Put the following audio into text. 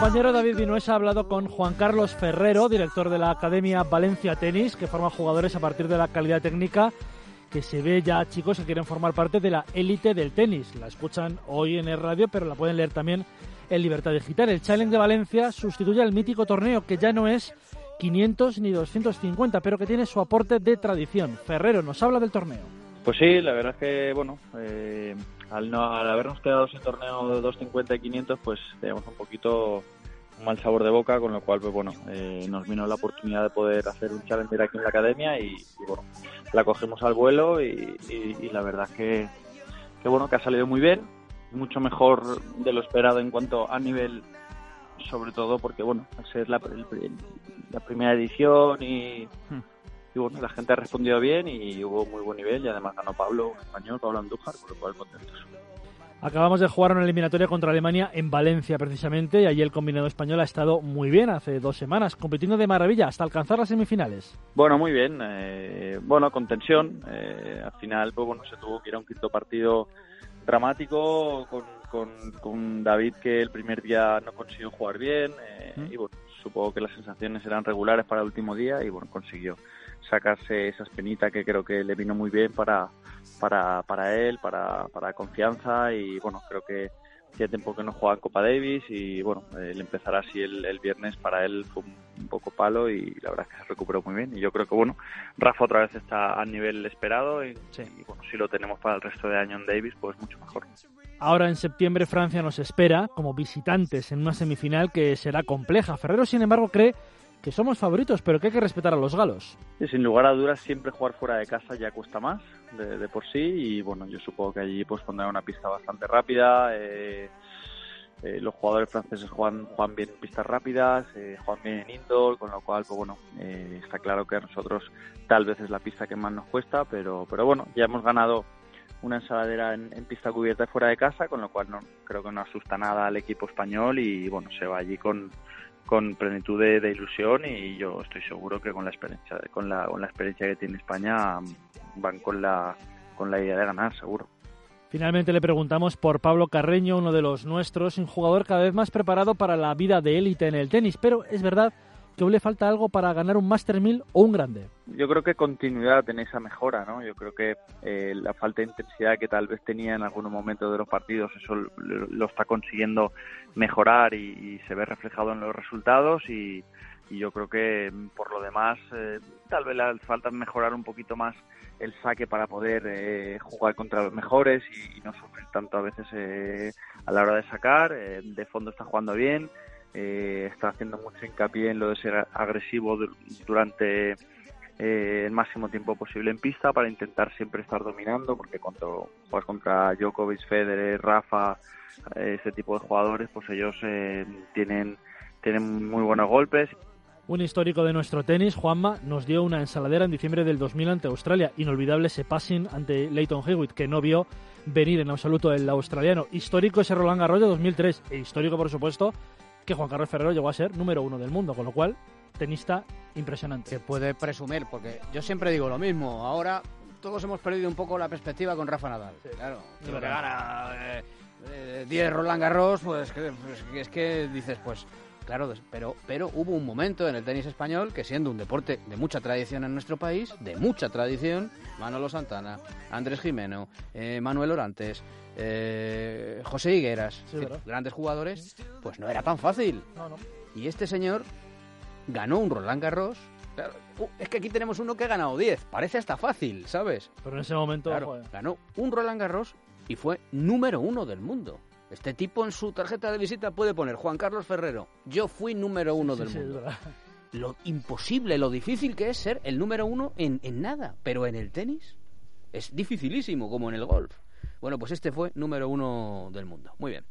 David Vinuesa ha hablado con Juan Carlos Ferrero, director de la Academia Valencia Tenis, que forma jugadores a partir de la calidad técnica que se ve ya chicos que quieren formar parte de la élite del tenis. La escuchan hoy en el radio, pero la pueden leer también en Libertad Digital. El Challenge de Valencia sustituye al mítico torneo que ya no es 500 ni 250, pero que tiene su aporte de tradición. Ferrero nos habla del torneo. Pues sí, la verdad es que, bueno, eh, al, no, al habernos quedado sin torneo de 250 y 500, pues teníamos un poquito un mal sabor de boca, con lo cual, pues bueno, eh, nos vino la oportunidad de poder hacer un challenger aquí en la academia y, bueno, la cogimos al vuelo y, la verdad que, que, bueno, que ha salido muy bien, mucho mejor de lo esperado en cuanto a nivel, sobre todo porque, bueno, al ser la, la primera edición y... Hmm. y bueno, la gente ha respondido bien y hubo muy buen nivel y además ganó Pablo español, Pablo Andújar, por lo cual contentos. Acabamos de jugar una eliminatoria contra Alemania en Valencia precisamente y allí el combinado español ha estado muy bien hace dos semanas, compitiendo de maravilla hasta alcanzar las semifinales. Bueno, muy bien. Eh, bueno, con tensión. Eh, al final, pues bueno, se tuvo que ir a un quinto partido dramático con, con, David que el primer día no consiguió jugar bien eh, y bueno, supongo que las sensaciones eran regulares para el último día y bueno, consiguió sacarse esa espinita que creo que le vino muy bien para, para, para él, para, para confianza y bueno, creo que hacía tiempo que no jugaba en Copa Davis y bueno, el empezar así el, el, viernes para él fue un, poco palo y la verdad es que se recuperó muy bien y yo creo que bueno, Rafa otra vez está a nivel esperado y, y bueno, si lo tenemos para el resto de año en Davis pues mucho mejor. Ahora en septiembre Francia nos espera como visitantes en una semifinal que será compleja. Ferrero sin embargo cree que somos favoritos, pero que hay que respetar a los galos. sin lugar a dudas, siempre jugar fuera de casa ya cuesta más de, por sí y bueno, yo supongo que allí pues pondrán una pista bastante rápida. Eh, eh, los jugadores franceses juegan, juegan bien en pistas rápidas, eh, juegan bien en indoor, con lo cual, pues bueno, está claro que a nosotros tal vez es la pista que más nos cuesta, pero, pero bueno, ya hemos ganado una ensaladera en, en pista cubierta fuera de casa, con lo cual no creo que no asusta nada al equipo español y bueno, se va allí con, con plenitud de, ilusión y yo estoy seguro que con la experiencia con la, con la experiencia que tiene España van con la con la idea de ganar seguro. Finalmente le preguntamos por Pablo Carreño, uno de los nuestros, un jugador cada vez más preparado para la vida de élite en el tenis, pero es verdad aún le falta algo para ganar un Master 1000 o un grande. Yo creo que continuidad en esa mejora, ¿no? Yo creo que eh, la falta de intensidad que tal vez tenía en algunos momentos de los partidos, eso lo, está consiguiendo mejorar y, se ve reflejado en los resultados y, yo creo que mm, por lo demás eh, tal vez le falta mejorar un poquito más el saque para poder eh, jugar contra los mejores y, no sufrir tanto a veces a la hora de sacar. de fondo está jugando bien eh, está haciendo mucho hincapié en lo de ser agresivo durante eh, el máximo tiempo posible en pista para intentar siempre estar dominando, porque cuando juegas contra Djokovic, Federer, Rafa, eh, tipo de jugadores, pues ellos tienen, tienen muy buenos golpes. Un histórico de nuestro tenis, Juanma, nos dio una ensaladera en diciembre del 2000 ante Australia. Inolvidable ese passing ante Leighton Hewitt, que no vio venir en absoluto el australiano. Histórico ese Roland Garros de 2003. E histórico, por supuesto, que Juan Carlos Ferrero llegó a ser número uno del mundo, con lo cual, tenista impresionante. Que puede presumir, porque yo siempre digo lo mismo, ahora todos hemos perdido un poco la perspectiva con Rafa Nadal. claro, que gana 10 eh, eh, Roland Garros, pues, pues es que dices, pues Claro, pero, pero hubo un momento en el tenis español que siendo un deporte de mucha tradición en nuestro país, de mucha tradición, Manolo Santana, Andrés Jimeno, eh, Manuel Orantes, eh, José Higueras, grandes jugadores, pues no era tan fácil. Y este señor ganó un Roland Garros. Uh, es que aquí tenemos uno que ha ganado 10. Parece hasta fácil, ¿sabes? Pero en ese momento ganó un Roland Garros y fue número uno del mundo. Este tipo en su tarjeta de visita puede poner Juan Carlos Ferrero. Yo fui número uno del mundo. Lo imposible, lo difícil que es ser el número uno en, en nada. Pero en el tenis es dificilísimo, como en el golf. Bueno, pues este fue número uno del mundo. Muy bien.